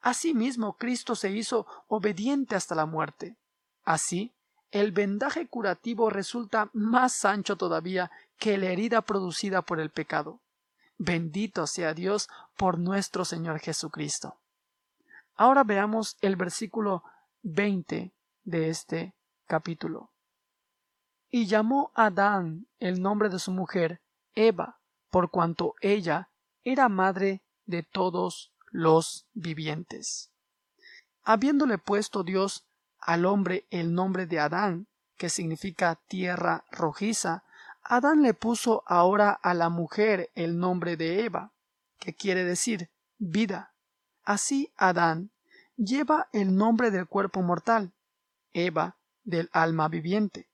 Asimismo, Cristo se hizo obediente hasta la muerte. Así, el vendaje curativo resulta más ancho todavía que la herida producida por el pecado. Bendito sea Dios por nuestro Señor Jesucristo. Ahora veamos el versículo 20 de este capítulo. Y llamó Adán el nombre de su mujer Eva, por cuanto ella era madre de todos los vivientes. Habiéndole puesto Dios al hombre el nombre de Adán, que significa tierra rojiza, Adán le puso ahora a la mujer el nombre de Eva, que quiere decir vida. Así Adán lleva el nombre del cuerpo mortal, Eva del alma viviente.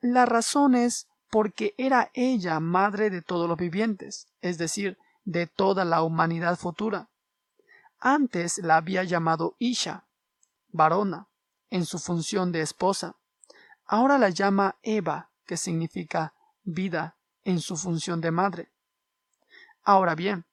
La razón es porque era ella madre de todos los vivientes, es decir, de toda la humanidad futura. Antes la había llamado Isha, varona, en su función de esposa. Ahora la llama Eva, que significa vida en su función de madre. Ahora bien,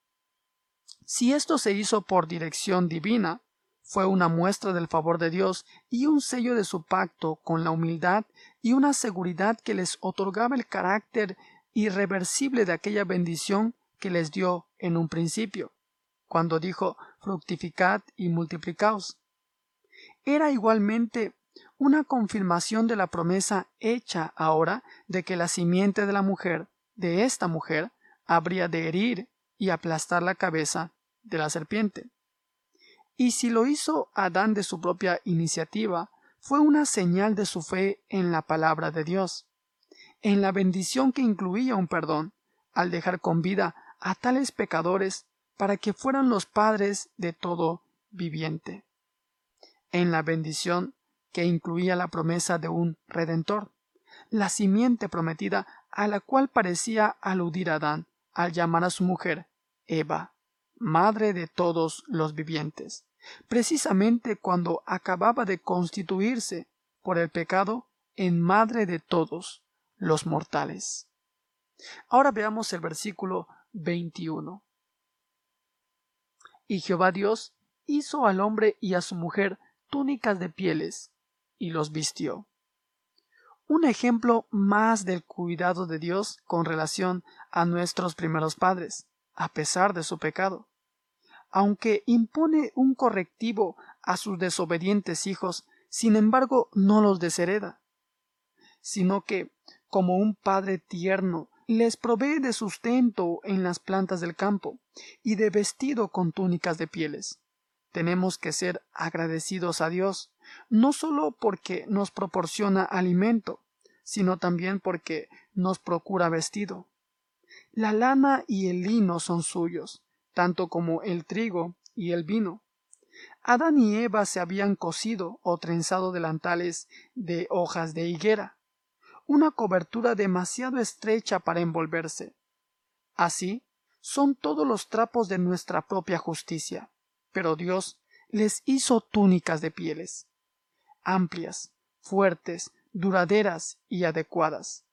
si esto se hizo por dirección divina, fue una muestra del favor de Dios y un sello de su pacto con la humildad y una seguridad que les otorgaba el carácter irreversible de aquella bendición que les dio en un principio, cuando dijo fructificad y multiplicaos. Era igualmente una confirmación de la promesa hecha ahora de que la simiente de la mujer, de esta mujer, habría de herir y aplastar la cabeza de la serpiente. Y si lo hizo Adán de su propia iniciativa, fue una señal de su fe en la palabra de Dios, en la bendición que incluía un perdón, al dejar con vida a tales pecadores para que fueran los padres de todo viviente, en la bendición que incluía la promesa de un Redentor, la simiente prometida a la cual parecía aludir Adán al llamar a su mujer Eva, madre de todos los vivientes, precisamente cuando acababa de constituirse por el pecado en madre de todos los mortales. Ahora veamos el versículo 21. Y Jehová Dios hizo al hombre y a su mujer túnicas de pieles y los vistió. Un ejemplo más del cuidado de Dios con relación a nuestros primeros padres, a pesar de su pecado. Aunque impone un correctivo a sus desobedientes hijos, sin embargo no los deshereda, sino que, como un padre tierno, les provee de sustento en las plantas del campo y de vestido con túnicas de pieles. Tenemos que ser agradecidos a Dios, no solo porque nos proporciona alimento, sino también porque nos procura vestido. La lana y el lino son suyos, tanto como el trigo y el vino. Adán y Eva se habían cosido o trenzado delantales de hojas de higuera, una cobertura demasiado estrecha para envolverse. Así son todos los trapos de nuestra propia justicia, pero Dios les hizo túnicas de pieles amplias, fuertes, duraderas y adecuadas.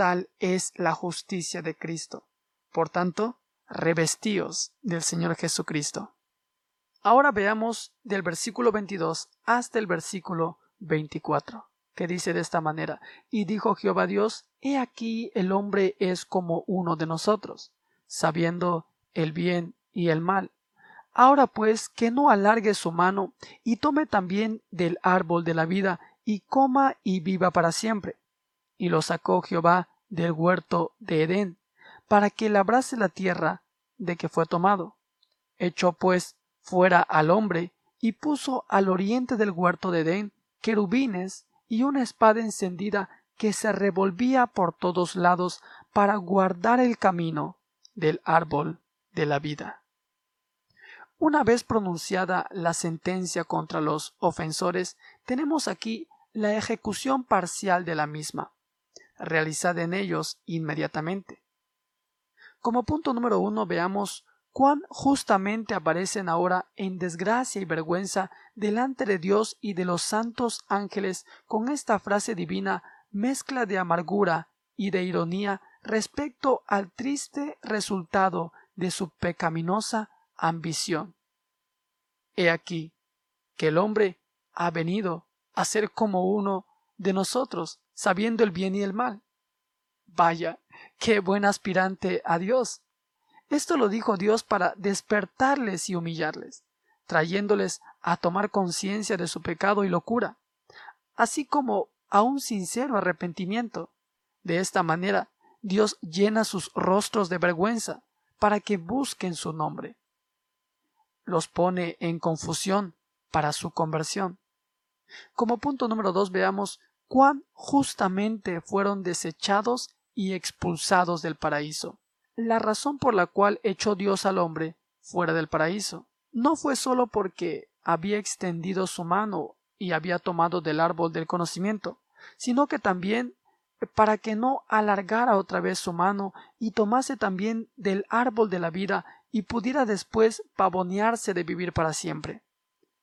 Tal es la justicia de Cristo. Por tanto, revestíos del Señor Jesucristo. Ahora veamos del versículo 22 hasta el versículo 24, que dice de esta manera, y dijo Jehová Dios, He aquí el hombre es como uno de nosotros, sabiendo el bien y el mal. Ahora pues que no alargue su mano y tome también del árbol de la vida y coma y viva para siempre. Y lo sacó Jehová del huerto de Edén, para que labrase la tierra de que fue tomado. Echó pues fuera al hombre y puso al oriente del huerto de Edén querubines y una espada encendida que se revolvía por todos lados para guardar el camino del árbol de la vida. Una vez pronunciada la sentencia contra los ofensores, tenemos aquí la ejecución parcial de la misma, realizada en ellos inmediatamente. Como punto número uno veamos cuán justamente aparecen ahora en desgracia y vergüenza delante de Dios y de los santos ángeles con esta frase divina mezcla de amargura y de ironía respecto al triste resultado de su pecaminosa ambición. He aquí que el hombre ha venido a ser como uno de nosotros, sabiendo el bien y el mal. Vaya, qué buen aspirante a Dios. Esto lo dijo Dios para despertarles y humillarles, trayéndoles a tomar conciencia de su pecado y locura, así como a un sincero arrepentimiento. De esta manera, Dios llena sus rostros de vergüenza para que busquen su nombre. Los pone en confusión para su conversión. Como punto número dos veamos cuán justamente fueron desechados y expulsados del paraíso. La razón por la cual echó Dios al hombre fuera del paraíso no fue sólo porque había extendido su mano y había tomado del árbol del conocimiento, sino que también para que no alargara otra vez su mano y tomase también del árbol de la vida y pudiera después pavonearse de vivir para siempre.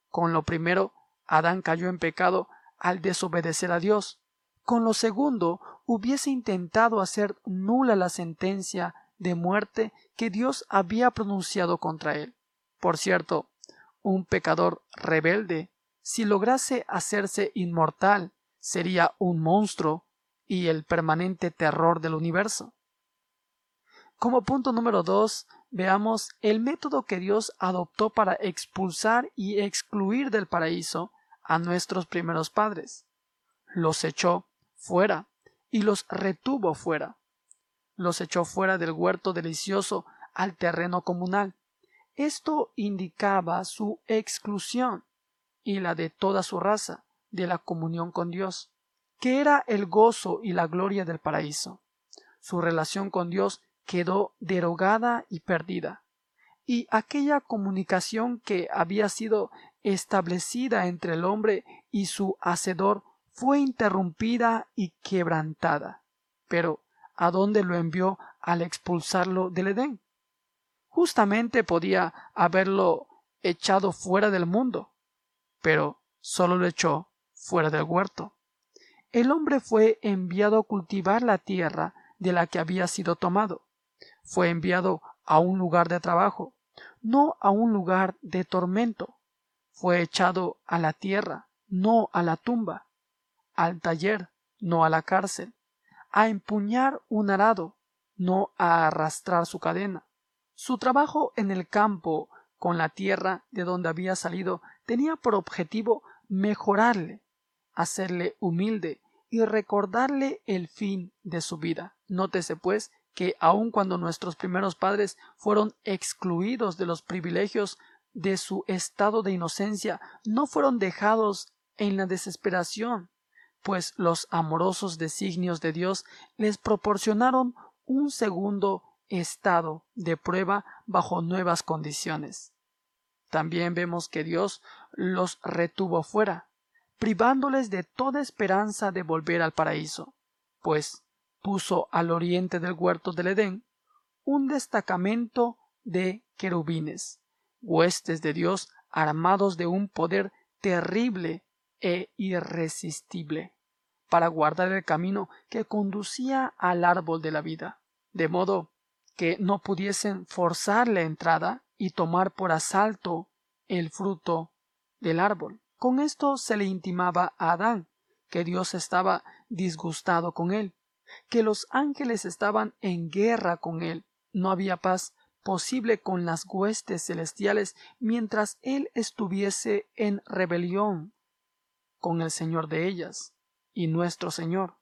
Con lo primero, Adán cayó en pecado al desobedecer a Dios. Con lo segundo, hubiese intentado hacer nula la sentencia de muerte que Dios había pronunciado contra él. Por cierto, un pecador rebelde, si lograse hacerse inmortal, sería un monstruo y el permanente terror del universo. Como punto número dos, veamos el método que Dios adoptó para expulsar y excluir del paraíso a nuestros primeros padres. Los echó fuera y los retuvo fuera. Los echó fuera del huerto delicioso al terreno comunal. Esto indicaba su exclusión y la de toda su raza de la comunión con Dios, que era el gozo y la gloria del paraíso. Su relación con Dios quedó derogada y perdida, y aquella comunicación que había sido establecida entre el hombre y su hacedor fue interrumpida y quebrantada. Pero ¿a dónde lo envió al expulsarlo del Edén? Justamente podía haberlo echado fuera del mundo, pero solo lo echó fuera del huerto. El hombre fue enviado a cultivar la tierra de la que había sido tomado. Fue enviado a un lugar de trabajo, no a un lugar de tormento fue echado a la tierra, no a la tumba, al taller, no a la cárcel, a empuñar un arado, no a arrastrar su cadena. Su trabajo en el campo con la tierra de donde había salido tenía por objetivo mejorarle, hacerle humilde y recordarle el fin de su vida. Nótese pues que aun cuando nuestros primeros padres fueron excluidos de los privilegios de su estado de inocencia no fueron dejados en la desesperación, pues los amorosos designios de Dios les proporcionaron un segundo estado de prueba bajo nuevas condiciones. También vemos que Dios los retuvo fuera, privándoles de toda esperanza de volver al paraíso, pues puso al oriente del huerto del Edén un destacamento de querubines, huestes de Dios armados de un poder terrible e irresistible, para guardar el camino que conducía al árbol de la vida, de modo que no pudiesen forzar la entrada y tomar por asalto el fruto del árbol. Con esto se le intimaba a Adán que Dios estaba disgustado con él, que los ángeles estaban en guerra con él, no había paz posible con las huestes celestiales mientras él estuviese en rebelión con el Señor de ellas y nuestro Señor.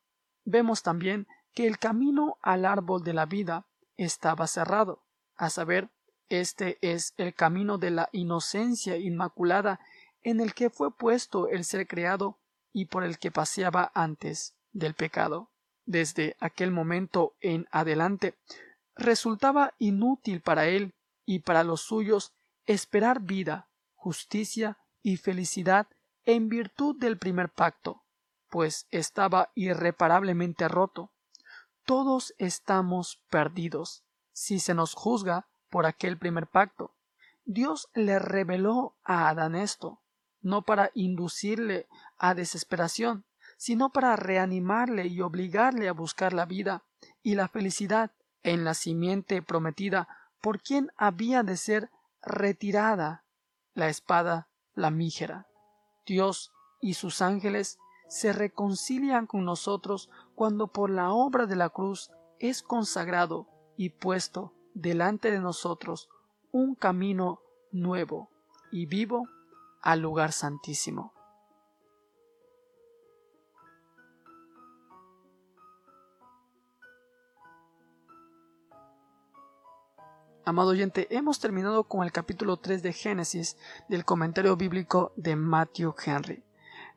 Vemos también que el camino al árbol de la vida estaba cerrado, a saber, este es el camino de la inocencia inmaculada en el que fue puesto el ser creado y por el que paseaba antes del pecado. Desde aquel momento en adelante resultaba inútil para él y para los suyos esperar vida, justicia y felicidad en virtud del primer pacto, pues estaba irreparablemente roto. Todos estamos perdidos, si se nos juzga por aquel primer pacto. Dios le reveló a Adán esto, no para inducirle a desesperación, sino para reanimarle y obligarle a buscar la vida y la felicidad en la simiente prometida por quien había de ser retirada la espada lamígera. Dios y sus ángeles se reconcilian con nosotros cuando por la obra de la cruz es consagrado y puesto delante de nosotros un camino nuevo y vivo al lugar santísimo. Amado oyente, hemos terminado con el capítulo 3 de Génesis del comentario bíblico de Matthew Henry.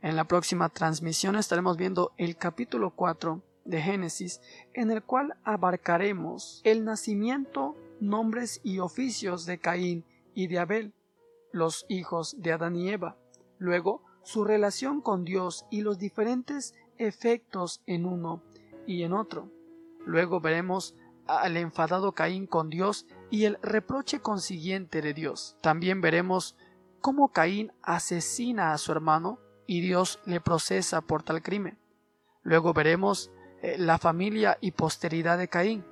En la próxima transmisión estaremos viendo el capítulo 4 de Génesis, en el cual abarcaremos el nacimiento, nombres y oficios de Caín y de Abel, los hijos de Adán y Eva, luego su relación con Dios y los diferentes efectos en uno y en otro. Luego veremos al enfadado Caín con Dios y el reproche consiguiente de Dios. También veremos cómo Caín asesina a su hermano y Dios le procesa por tal crimen. Luego veremos eh, la familia y posteridad de Caín.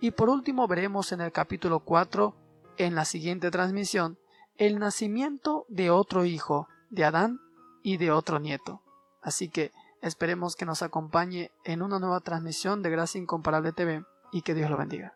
Y por último veremos en el capítulo 4, en la siguiente transmisión, el nacimiento de otro hijo, de Adán y de otro nieto. Así que esperemos que nos acompañe en una nueva transmisión de Gracia Incomparable TV y que Dios lo bendiga.